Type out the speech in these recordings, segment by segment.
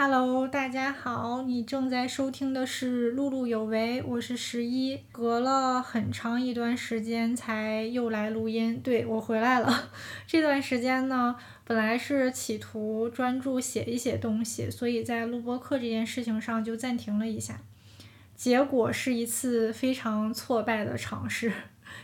Hello，大家好，你正在收听的是《碌碌有为》，我是十一，隔了很长一段时间才又来录音，对我回来了。这段时间呢，本来是企图专注写一写东西，所以在录播课这件事情上就暂停了一下，结果是一次非常挫败的尝试。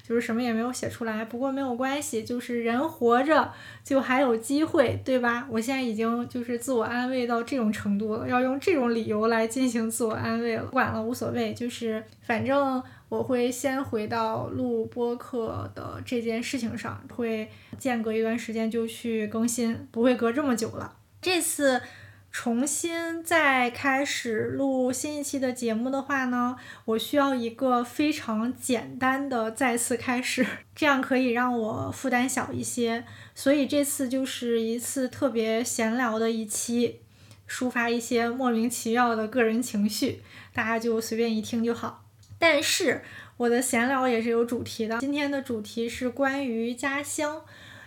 就是什么也没有写出来，不过没有关系，就是人活着就还有机会，对吧？我现在已经就是自我安慰到这种程度了，要用这种理由来进行自我安慰了。不管了，无所谓，就是反正我会先回到录播课的这件事情上，会间隔一段时间就去更新，不会隔这么久了。这次。重新再开始录新一期的节目的话呢，我需要一个非常简单的再次开始，这样可以让我负担小一些。所以这次就是一次特别闲聊的一期，抒发一些莫名其妙的个人情绪，大家就随便一听就好。但是我的闲聊也是有主题的，今天的主题是关于家乡，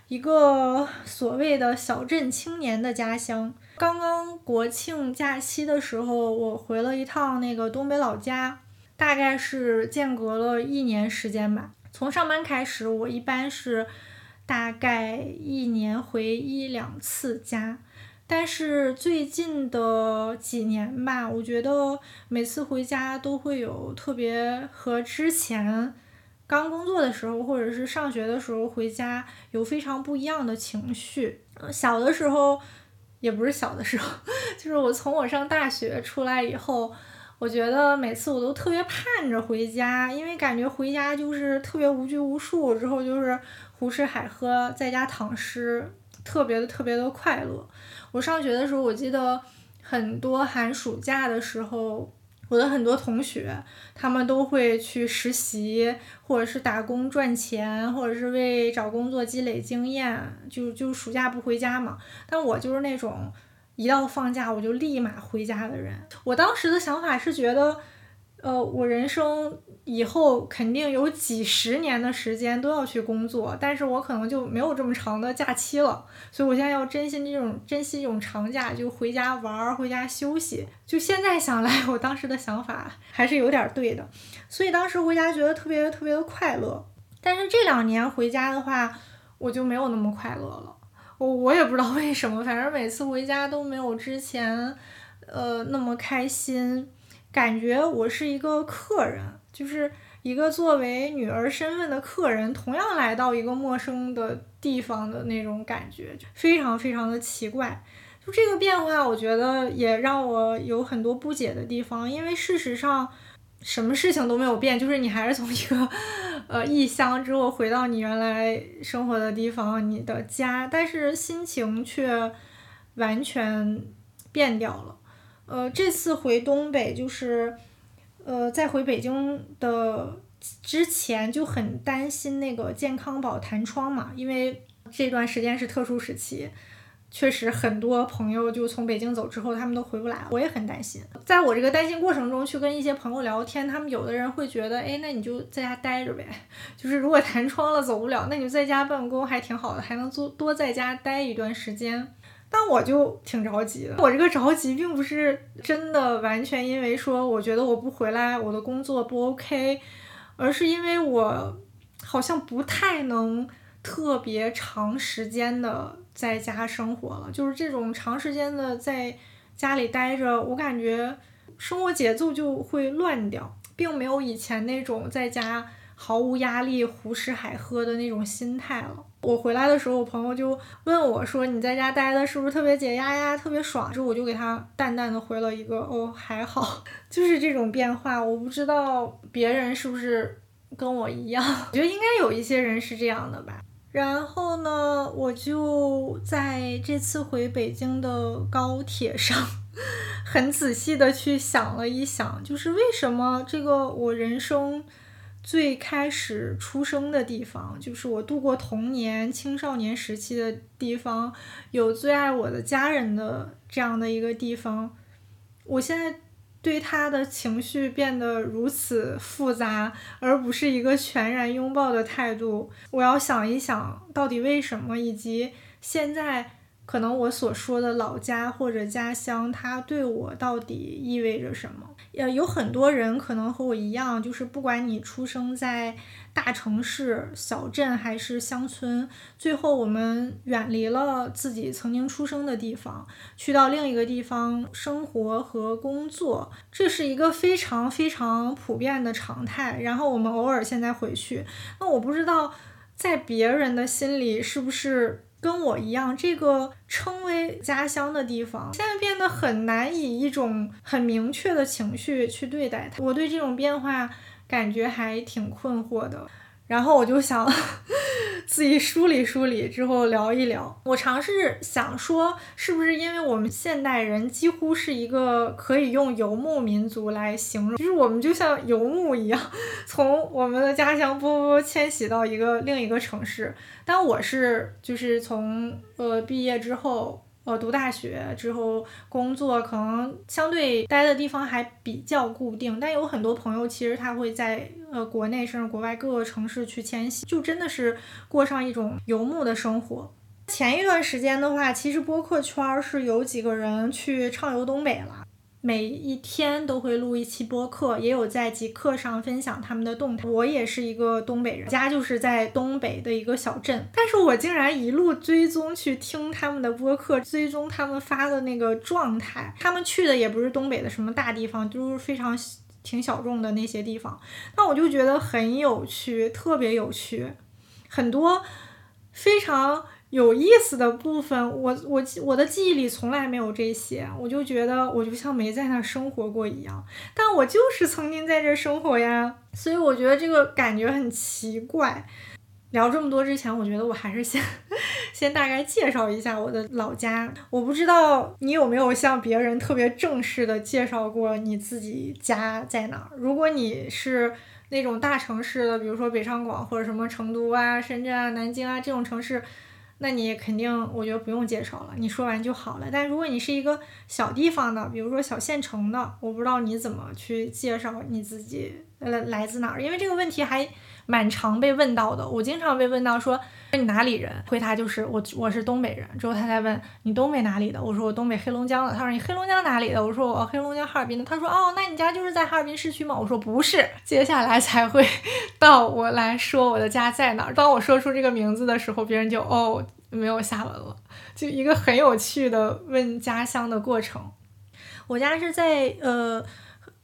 一个所谓的小镇青年的家乡。刚刚国庆假期的时候，我回了一趟那个东北老家，大概是间隔了一年时间吧。从上班开始，我一般是大概一年回一两次家，但是最近的几年吧，我觉得每次回家都会有特别和之前刚工作的时候或者是上学的时候回家有非常不一样的情绪。小的时候。也不是小的时候，就是我从我上大学出来以后，我觉得每次我都特别盼着回家，因为感觉回家就是特别无拘无束，之后就是胡吃海喝，在家躺尸，特别的特别的快乐。我上学的时候，我记得很多寒暑假的时候。我的很多同学，他们都会去实习，或者是打工赚钱，或者是为找工作积累经验，就就暑假不回家嘛。但我就是那种一到放假我就立马回家的人。我当时的想法是觉得。呃，我人生以后肯定有几十年的时间都要去工作，但是我可能就没有这么长的假期了，所以我现在要珍惜这种珍惜这种长假，就回家玩儿，回家休息。就现在想来，我当时的想法还是有点对的，所以当时回家觉得特别特别的快乐。但是这两年回家的话，我就没有那么快乐了。我我也不知道为什么，反正每次回家都没有之前，呃，那么开心。感觉我是一个客人，就是一个作为女儿身份的客人，同样来到一个陌生的地方的那种感觉，非常非常的奇怪。就这个变化，我觉得也让我有很多不解的地方，因为事实上，什么事情都没有变，就是你还是从一个呃异乡之后回到你原来生活的地方，你的家，但是心情却完全变掉了。呃，这次回东北就是，呃，在回北京的之前就很担心那个健康宝弹窗嘛，因为这段时间是特殊时期，确实很多朋友就从北京走之后，他们都回不来，我也很担心。在我这个担心过程中，去跟一些朋友聊天，他们有的人会觉得，哎，那你就在家待着呗，就是如果弹窗了走不了，那你就在家办公还挺好的，还能多多在家待一段时间。但我就挺着急的，我这个着急并不是真的完全因为说我觉得我不回来我的工作不 OK，而是因为我好像不太能特别长时间的在家生活了，就是这种长时间的在家里待着，我感觉生活节奏就会乱掉，并没有以前那种在家。毫无压力、胡吃海喝的那种心态了。我回来的时候，我朋友就问我说：“你在家待的是不是特别解压呀，特别爽？”之后我就给他淡淡的回了一个：“哦，还好。”就是这种变化，我不知道别人是不是跟我一样。我觉得应该有一些人是这样的吧。然后呢，我就在这次回北京的高铁上，很仔细的去想了一想，就是为什么这个我人生。最开始出生的地方，就是我度过童年、青少年时期的地方，有最爱我的家人的这样的一个地方。我现在对他的情绪变得如此复杂，而不是一个全然拥抱的态度。我要想一想到底为什么，以及现在可能我所说的老家或者家乡，它对我到底意味着什么？呃，有很多人可能和我一样，就是不管你出生在大城市、小镇还是乡村，最后我们远离了自己曾经出生的地方，去到另一个地方生活和工作，这是一个非常非常普遍的常态。然后我们偶尔现在回去，那我不知道在别人的心里是不是。跟我一样，这个称为家乡的地方，现在变得很难以一种很明确的情绪去对待它。我对这种变化感觉还挺困惑的。然后我就想自己梳理梳理，之后聊一聊。我尝试想说，是不是因为我们现代人几乎是一个可以用游牧民族来形容，就是我们就像游牧一样，从我们的家乡波波迁徙到一个另一个城市。但我是就是从呃毕业之后。呃，读大学之后工作，可能相对待的地方还比较固定，但有很多朋友其实他会在呃国内甚至国外各个城市去迁徙，就真的是过上一种游牧的生活。前一段时间的话，其实播客圈是有几个人去畅游东北了。每一天都会录一期播客，也有在极客上分享他们的动态。我也是一个东北人，家就是在东北的一个小镇，但是我竟然一路追踪去听他们的播客，追踪他们发的那个状态。他们去的也不是东北的什么大地方，都是非常挺小众的那些地方。那我就觉得很有趣，特别有趣，很多非常。有意思的部分，我我记我的记忆里从来没有这些，我就觉得我就像没在那儿生活过一样，但我就是曾经在这生活呀，所以我觉得这个感觉很奇怪。聊这么多之前，我觉得我还是先 先大概介绍一下我的老家。我不知道你有没有向别人特别正式的介绍过你自己家在哪儿。如果你是那种大城市的，比如说北上广或者什么成都啊、深圳啊、南京啊这种城市。那你肯定，我觉得不用介绍了，你说完就好了。但如果你是一个小地方的，比如说小县城的，我不知道你怎么去介绍你自己来来自哪儿，因为这个问题还蛮常被问到的。我经常被问到说。你哪里人？回答就是我，我是东北人。之后他再问你东北哪里的？我说我东北黑龙江的。他说你黑龙江哪里的？我说我黑龙江哈尔滨的。他说哦，那你家就是在哈尔滨市区吗？我说不是。接下来才会到我来说我的家在哪儿。当我说出这个名字的时候，别人就哦没有下文了，就一个很有趣的问家乡的过程。我家是在呃。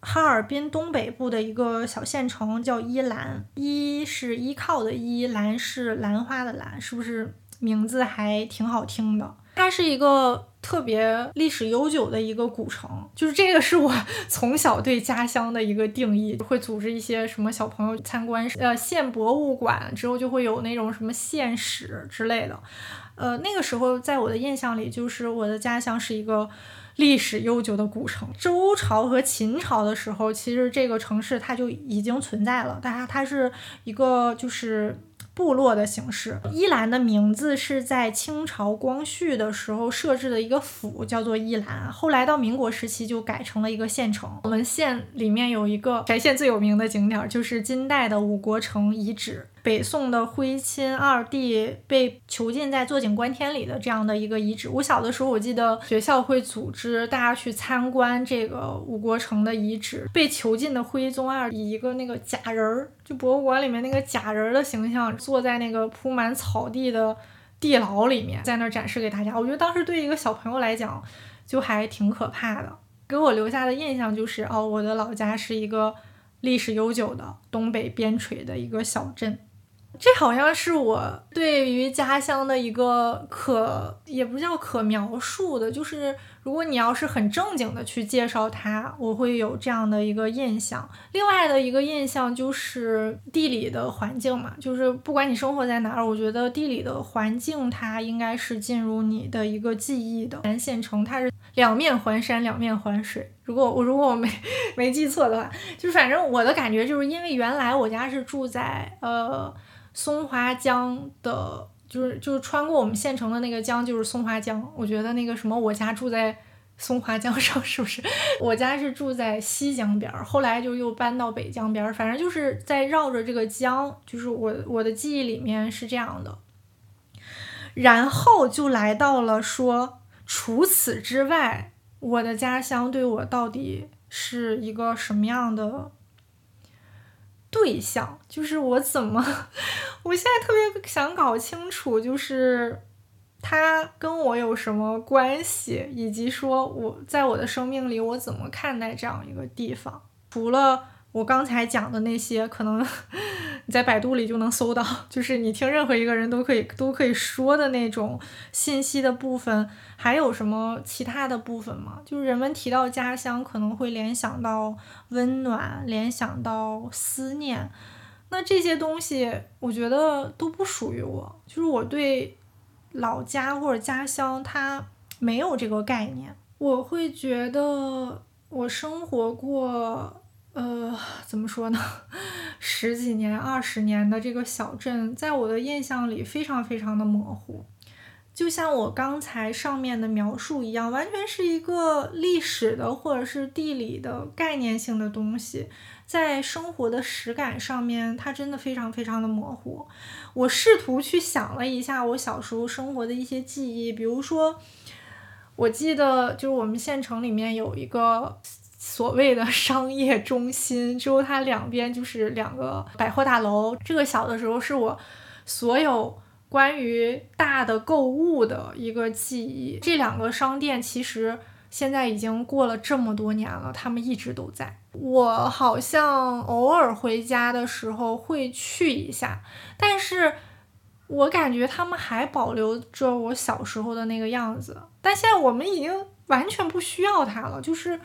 哈尔滨东北部的一个小县城叫依兰，依是依靠的依，兰是兰花的兰，是不是名字还挺好听的？它是一个特别历史悠久的一个古城，就是这个是我 从小对家乡的一个定义。会组织一些什么小朋友参观呃县博物馆，之后就会有那种什么县史之类的。呃，那个时候在我的印象里，就是我的家乡是一个。历史悠久的古城，周朝和秦朝的时候，其实这个城市它就已经存在了，但它它是一个就是。部落的形式，依兰的名字是在清朝光绪的时候设置的一个府，叫做依兰。后来到民国时期就改成了一个县城。我们县里面有一个全县最有名的景点，就是金代的五国城遗址，北宋的徽钦二帝被囚禁在坐井观天里的这样的一个遗址。我小的时候，我记得学校会组织大家去参观这个五国城的遗址。被囚禁的徽宗二以一个那个假人儿。就博物馆里面那个假人的形象，坐在那个铺满草地的地牢里面，在那儿展示给大家。我觉得当时对一个小朋友来讲，就还挺可怕的。给我留下的印象就是，哦，我的老家是一个历史悠久的东北边陲的一个小镇。这好像是我对于家乡的一个可也不叫可描述的，就是如果你要是很正经的去介绍它，我会有这样的一个印象。另外的一个印象就是地理的环境嘛，就是不管你生活在哪儿，我觉得地理的环境它应该是进入你的一个记忆的。南县城它是两面环山，两面环水。如果我如果我没 没记错的话，就是反正我的感觉就是因为原来我家是住在呃。松花江的，就是就是穿过我们县城的那个江，就是松花江。我觉得那个什么，我家住在松花江 上，是不是？我家是住在西江边儿，后来就又搬到北江边儿，反正就是在绕着这个江，就是我我的记忆里面是这样的。然后就来到了说，除此之外，我的家乡对我到底是一个什么样的对象？就是我怎么，我现在特别想搞清楚，就是他跟我有什么关系，以及说我在我的生命里，我怎么看待这样一个地方？除了。我刚才讲的那些，可能你 在百度里就能搜到，就是你听任何一个人都可以都可以说的那种信息的部分，还有什么其他的部分吗？就是人们提到家乡，可能会联想到温暖，联想到思念，那这些东西我觉得都不属于我，就是我对老家或者家乡它没有这个概念，我会觉得我生活过。呃，怎么说呢？十几年、二十年的这个小镇，在我的印象里非常非常的模糊，就像我刚才上面的描述一样，完全是一个历史的或者是地理的概念性的东西，在生活的实感上面，它真的非常非常的模糊。我试图去想了一下我小时候生活的一些记忆，比如说，我记得就是我们县城里面有一个。所谓的商业中心，之后它两边就是两个百货大楼。这个小的时候是我所有关于大的购物的一个记忆。这两个商店其实现在已经过了这么多年了，他们一直都在。我好像偶尔回家的时候会去一下，但是我感觉他们还保留着我小时候的那个样子。但现在我们已经完全不需要它了，就是。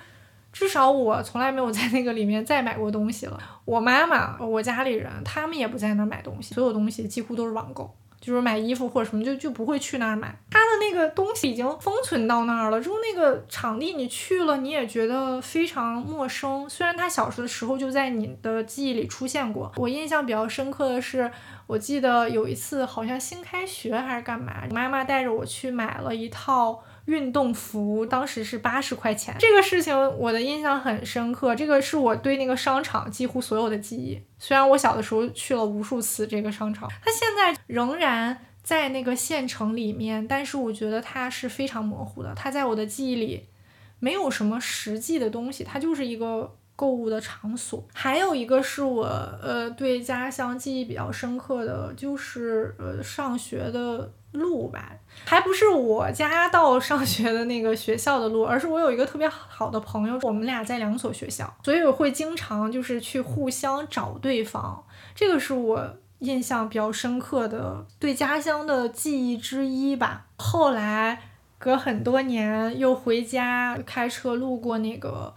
至少我从来没有在那个里面再买过东西了。我妈妈、我家里人，他们也不在那儿买东西，所有东西几乎都是网购，就是买衣服或者什么就就不会去那儿买。他的那个东西已经封存到那儿了，之后那个场地你去了，你也觉得非常陌生。虽然他小时的时候就在你的记忆里出现过。我印象比较深刻的是，我记得有一次好像新开学还是干嘛，妈妈带着我去买了一套。运动服当时是八十块钱，这个事情我的印象很深刻。这个是我对那个商场几乎所有的记忆。虽然我小的时候去了无数次这个商场，它现在仍然在那个县城里面，但是我觉得它是非常模糊的。它在我的记忆里没有什么实际的东西，它就是一个购物的场所。还有一个是我呃对家乡记忆比较深刻的就是呃上学的。路吧，还不是我家到上学的那个学校的路，而是我有一个特别好的朋友，我们俩在两所学校，所以我会经常就是去互相找对方，这个是我印象比较深刻的对家乡的记忆之一吧。后来隔很多年又回家开车路过那个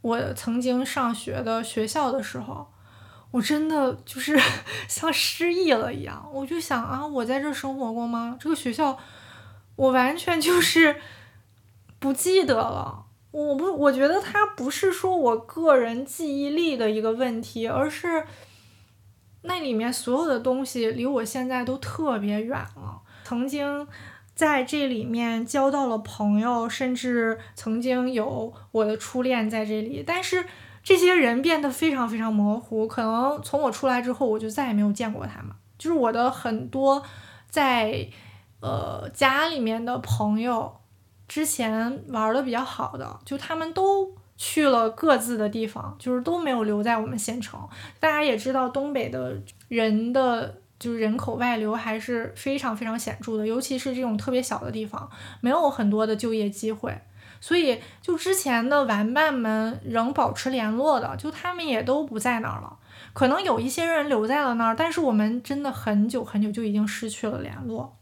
我曾经上学的学校的时候。我真的就是 像失忆了一样，我就想啊，我在这生活过吗？这个学校，我完全就是 不记得了。我不，我觉得它不是说我个人记忆力的一个问题，而是那里面所有的东西离我现在都特别远了。曾经在这里面交到了朋友，甚至曾经有我的初恋在这里，但是。这些人变得非常非常模糊，可能从我出来之后，我就再也没有见过他们。就是我的很多在呃家里面的朋友，之前玩的比较好的，就他们都去了各自的地方，就是都没有留在我们县城。大家也知道，东北的人的就是人口外流还是非常非常显著的，尤其是这种特别小的地方，没有很多的就业机会。所以，就之前的玩伴们仍保持联络的，就他们也都不在那儿了。可能有一些人留在了那儿，但是我们真的很久很久就已经失去了联络。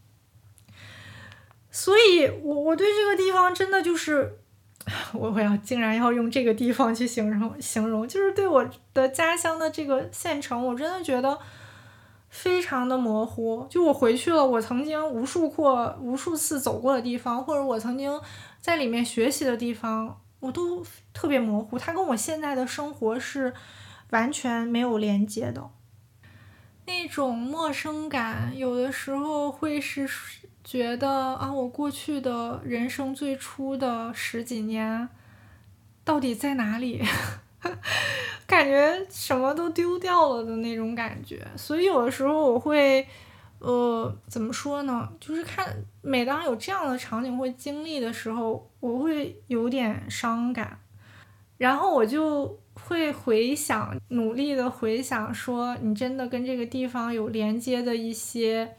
所以，我我对这个地方真的就是，我我要竟然要用这个地方去形容形容，就是对我的家乡的这个县城，我真的觉得非常的模糊。就我回去了，我曾经无数过、无数次走过的地方，或者我曾经。在里面学习的地方，我都特别模糊，它跟我现在的生活是完全没有连接的。那种陌生感，有的时候会是觉得啊，我过去的人生最初的十几年到底在哪里？感觉什么都丢掉了的那种感觉。所以有的时候我会。呃，怎么说呢？就是看每当有这样的场景或经历的时候，我会有点伤感，然后我就会回想，努力的回想，说你真的跟这个地方有连接的一些，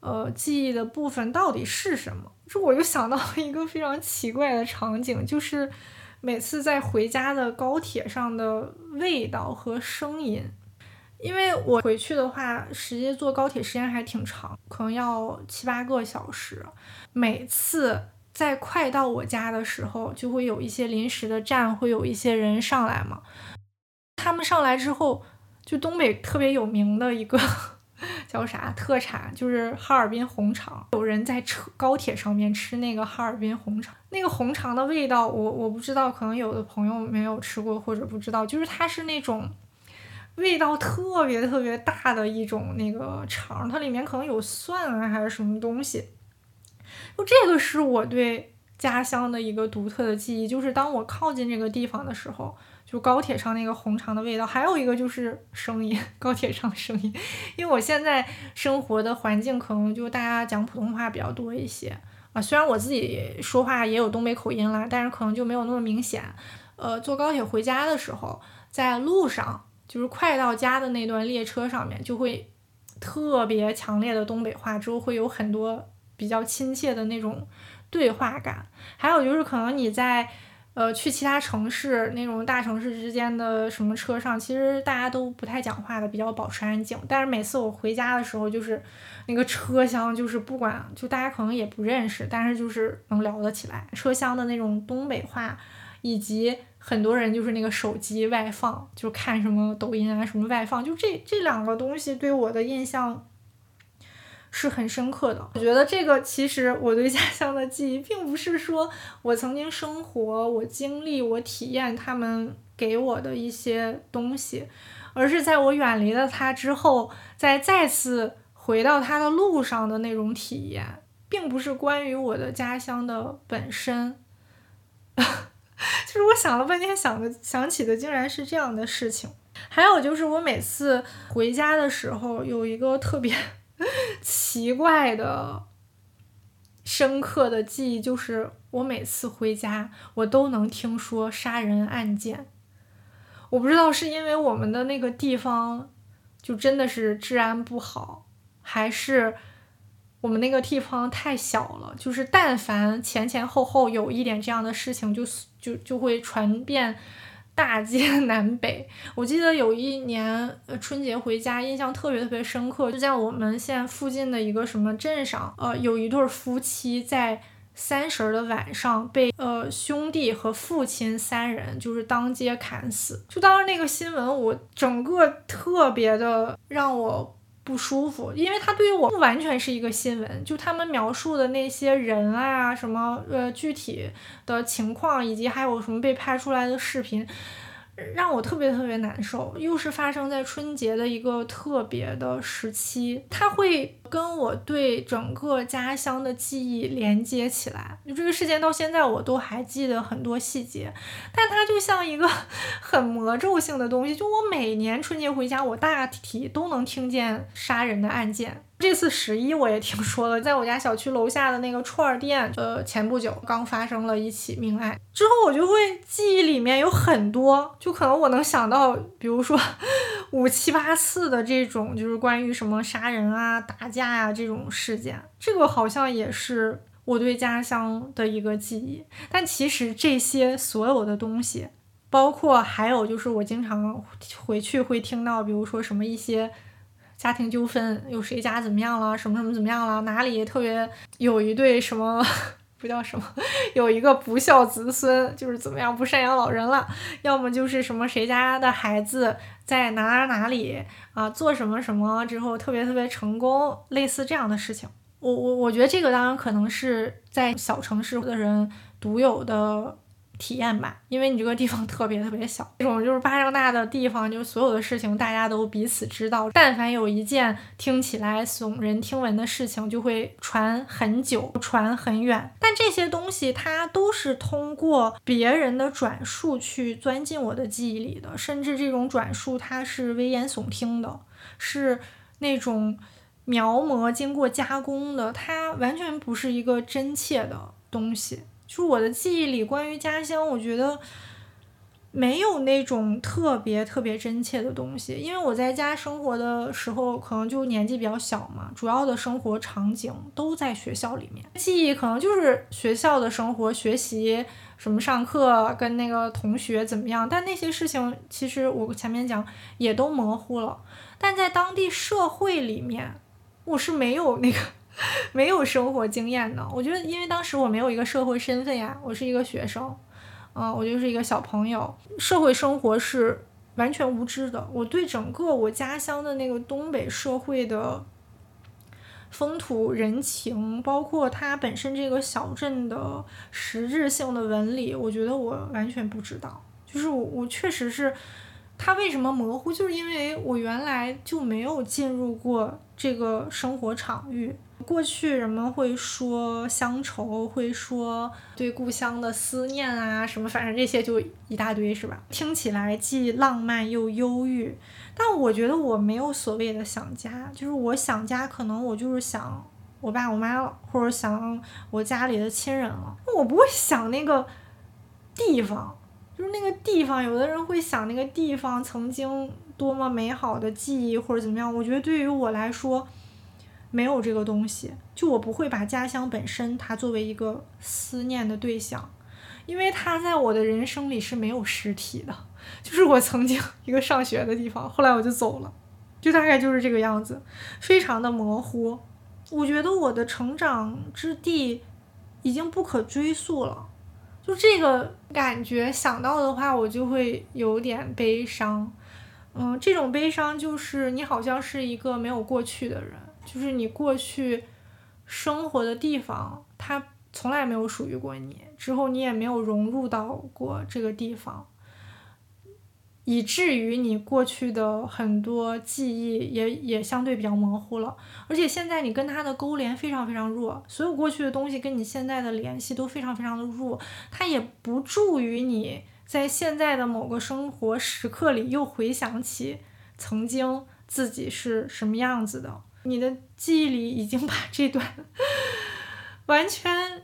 呃，记忆的部分到底是什么？就我就想到了一个非常奇怪的场景，就是每次在回家的高铁上的味道和声音。因为我回去的话，实际坐高铁时间还挺长，可能要七八个小时。每次在快到我家的时候，就会有一些临时的站，会有一些人上来嘛。他们上来之后，就东北特别有名的一个 叫啥特产，就是哈尔滨红肠。有人在车高铁上面吃那个哈尔滨红肠，那个红肠的味道，我我不知道，可能有的朋友没有吃过或者不知道，就是它是那种。味道特别特别大的一种那个肠，它里面可能有蒜啊还是什么东西，就这个是我对家乡的一个独特的记忆，就是当我靠近这个地方的时候，就高铁上那个红肠的味道，还有一个就是声音，高铁上的声音，因为我现在生活的环境可能就大家讲普通话比较多一些啊，虽然我自己说话也有东北口音啦，但是可能就没有那么明显。呃，坐高铁回家的时候，在路上。就是快到家的那段列车上面，就会特别强烈的东北话，之后会有很多比较亲切的那种对话感。还有就是可能你在呃去其他城市那种大城市之间的什么车上，其实大家都不太讲话的，比较保持安静。但是每次我回家的时候，就是那个车厢，就是不管就大家可能也不认识，但是就是能聊得起来。车厢的那种东北话，以及。很多人就是那个手机外放，就看什么抖音啊，什么外放，就这这两个东西对我的印象是很深刻的。我觉得这个其实我对家乡的记忆，并不是说我曾经生活、我经历、我体验他们给我的一些东西，而是在我远离了它之后，在再次回到它的路上的那种体验，并不是关于我的家乡的本身。就是我想了半天，想的想起的竟然是这样的事情。还有就是我每次回家的时候，有一个特别 奇怪的、深刻的记忆，就是我每次回家，我都能听说杀人案件。我不知道是因为我们的那个地方就真的是治安不好，还是。我们那个地方太小了，就是但凡前前后后有一点这样的事情，就就就会传遍大街南北。我记得有一年春节回家，印象特别特别深刻，就在我们县附近的一个什么镇上，呃，有一对夫妻在三十的晚上被呃兄弟和父亲三人就是当街砍死。就当时那个新闻，我整个特别的让我。不舒服，因为它对于我不完全是一个新闻，就他们描述的那些人啊，什么呃具体的情况，以及还有什么被拍出来的视频。让我特别特别难受，又是发生在春节的一个特别的时期，它会跟我对整个家乡的记忆连接起来。就这个事件到现在我都还记得很多细节，但它就像一个 很魔咒性的东西，就我每年春节回家，我大体都能听见杀人的案件。这次十一我也听说了，在我家小区楼下的那个串儿店，呃，前不久刚发生了一起命案。之后我就会记忆里面有很多，就可能我能想到，比如说 五七八次的这种，就是关于什么杀人啊、打架呀这种事件。这个好像也是我对家乡的一个记忆。但其实这些所有的东西，包括还有就是我经常回去会听到，比如说什么一些。家庭纠纷，有谁家怎么样了？什么什么怎么样了？哪里特别有一对什么 不叫什么？有一个不孝子孙，就是怎么样不赡养老人了？要么就是什么谁家的孩子在哪哪哪里啊做什么什么之后特别特别成功，类似这样的事情。我我我觉得这个当然可能是在小城市的人独有的。体验吧，因为你这个地方特别特别小，这种就是巴掌大的地方，就是所有的事情大家都彼此知道。但凡有一件听起来耸人听闻的事情，就会传很久，传很远。但这些东西它都是通过别人的转述去钻进我的记忆里的，甚至这种转述它是危言耸听的，是那种描摹、经过加工的，它完全不是一个真切的东西。就是我的记忆里，关于家乡，我觉得没有那种特别特别真切的东西。因为我在家生活的时候，可能就年纪比较小嘛，主要的生活场景都在学校里面，记忆可能就是学校的生活、学习什么、上课跟那个同学怎么样。但那些事情，其实我前面讲也都模糊了。但在当地社会里面，我是没有那个 没有生活经验的。我觉得，因为当时我没有一个社会身份呀，我是一个学生，嗯，我就是一个小朋友，社会生活是完全无知的。我对整个我家乡的那个东北社会的风土人情，包括它本身这个小镇的实质性的纹理，我觉得我完全不知道。就是我，我确实是。它为什么模糊？就是因为我原来就没有进入过这个生活场域。过去人们会说乡愁，会说对故乡的思念啊，什么反正这些就一大堆，是吧？听起来既浪漫又忧郁。但我觉得我没有所谓的想家，就是我想家，可能我就是想我爸我妈了，或者想我家里的亲人了。我不会想那个地方。就是那个地方，有的人会想那个地方曾经多么美好的记忆或者怎么样。我觉得对于我来说，没有这个东西。就我不会把家乡本身它作为一个思念的对象，因为它在我的人生里是没有实体的。就是我曾经一个上学的地方，后来我就走了，就大概就是这个样子，非常的模糊。我觉得我的成长之地已经不可追溯了。就这个感觉想到的话，我就会有点悲伤。嗯，这种悲伤就是你好像是一个没有过去的人，就是你过去生活的地方，它从来没有属于过你，之后你也没有融入到过这个地方。以至于你过去的很多记忆也也相对比较模糊了，而且现在你跟他的勾连非常非常弱，所有过去的东西跟你现在的联系都非常非常的弱，它也不助于你在现在的某个生活时刻里又回想起曾经自己是什么样子的，你的记忆里已经把这段 完全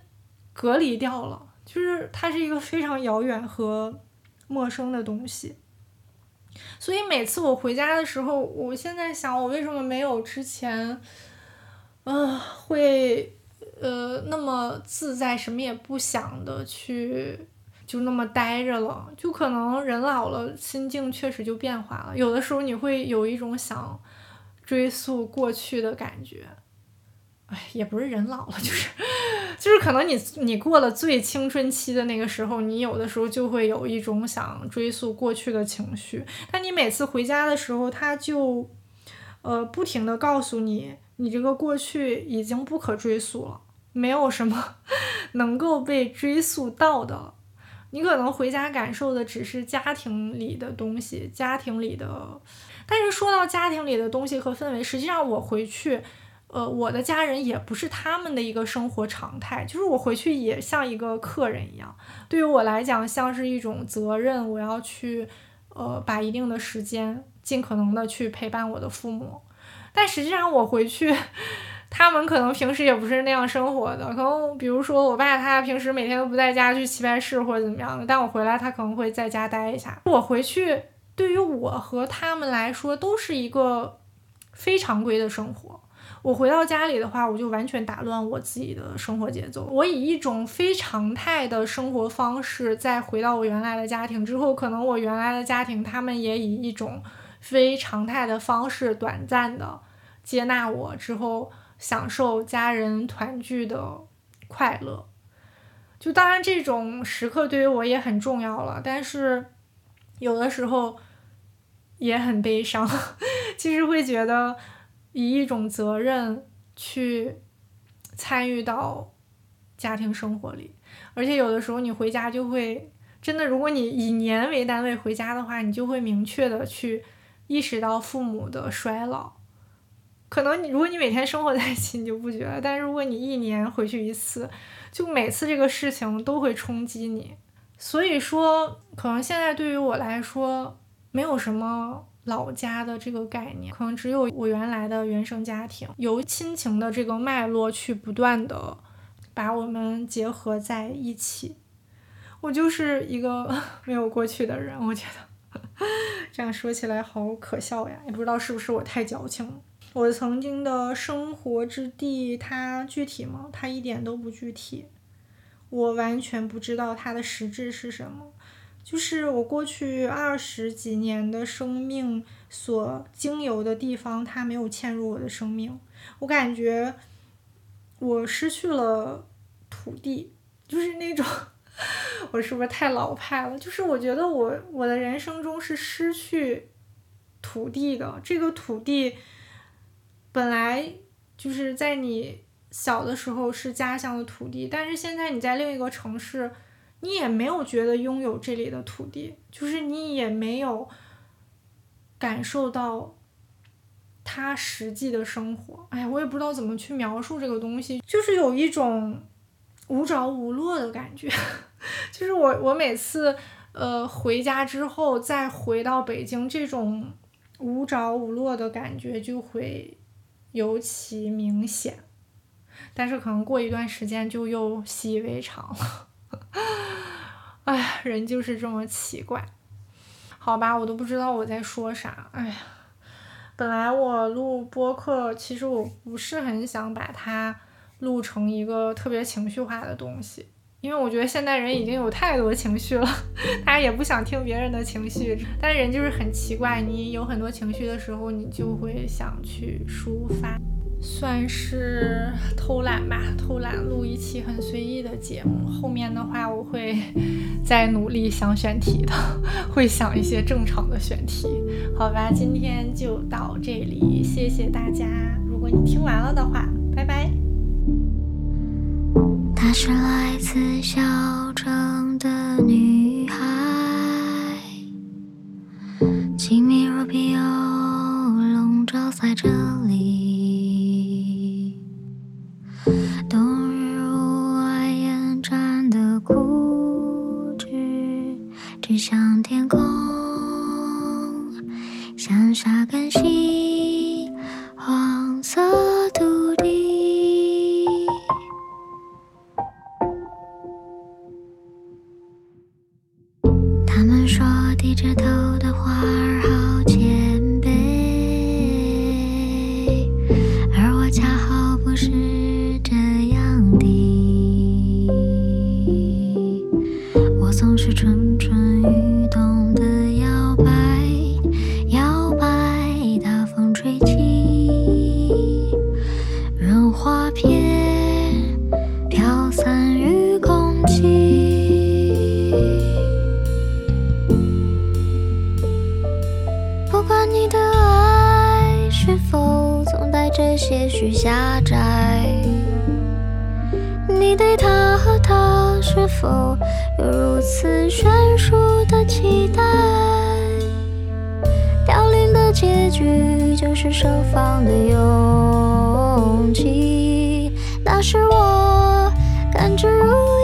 隔离掉了，就是它是一个非常遥远和陌生的东西。所以每次我回家的时候，我现在想，我为什么没有之前，呃，会呃那么自在，什么也不想的去，就那么待着了。就可能人老了，心境确实就变化了。有的时候你会有一种想追溯过去的感觉。哎，也不是人老了，就是，就是可能你你过了最青春期的那个时候，你有的时候就会有一种想追溯过去的情绪。但你每次回家的时候，他就，呃，不停的告诉你，你这个过去已经不可追溯了，没有什么 能够被追溯到的。你可能回家感受的只是家庭里的东西，家庭里的。但是说到家庭里的东西和氛围，实际上我回去。呃，我的家人也不是他们的一个生活常态，就是我回去也像一个客人一样，对于我来讲像是一种责任，我要去，呃，把一定的时间尽可能的去陪伴我的父母。但实际上我回去，他们可能平时也不是那样生活的，可能比如说我爸他平时每天都不在家去棋牌室或者怎么样的，但我回来他可能会在家待一下。我回去对于我和他们来说都是一个非常规的生活。我回到家里的话，我就完全打乱我自己的生活节奏。我以一种非常态的生活方式，再回到我原来的家庭之后，可能我原来的家庭他们也以一种非常态的方式，短暂的接纳我之后，享受家人团聚的快乐。就当然这种时刻对于我也很重要了，但是有的时候也很悲伤，其实会觉得。以一种责任去参与到家庭生活里，而且有的时候你回家就会真的，如果你以年为单位回家的话，你就会明确的去意识到父母的衰老。可能你如果你每天生活在一起，你就不觉得，但是如果你一年回去一次，就每次这个事情都会冲击你。所以说，可能现在对于我来说，没有什么。老家的这个概念，可能只有我原来的原生家庭，由亲情的这个脉络去不断的把我们结合在一起。我就是一个 没有过去的人，我觉得 这样说起来好可笑呀，也不知道是不是我太矫情了。我曾经的生活之地，它具体吗？它一点都不具体，我完全不知道它的实质是什么。就是我过去二十几年的生命所经由的地方，它没有嵌入我的生命。我感觉我失去了土地，就是那种，我是不是太老派了？就是我觉得我我的人生中是失去土地的。这个土地本来就是在你小的时候是家乡的土地，但是现在你在另一个城市。你也没有觉得拥有这里的土地，就是你也没有感受到他实际的生活。哎呀，我也不知道怎么去描述这个东西，就是有一种无着无落的感觉。就是我，我每次呃回家之后再回到北京，这种无着无落的感觉就会尤其明显。但是可能过一段时间就又习以为常了。哎，人就是这么奇怪，好吧，我都不知道我在说啥。哎呀，本来我录播客，其实我不是很想把它录成一个特别情绪化的东西，因为我觉得现代人已经有太多情绪了，大家也不想听别人的情绪。但人就是很奇怪，你有很多情绪的时候，你就会想去抒发。算是偷懒吧，偷懒录一期很随意的节目。后面的话我会 再努力想选题的，会想一些正常的选题。好吧，今天就到这里，谢谢大家。如果你听完了的话。她是来自小城的女孩，静谧如碧欧，笼罩在这里。一直偷偷是我感觉如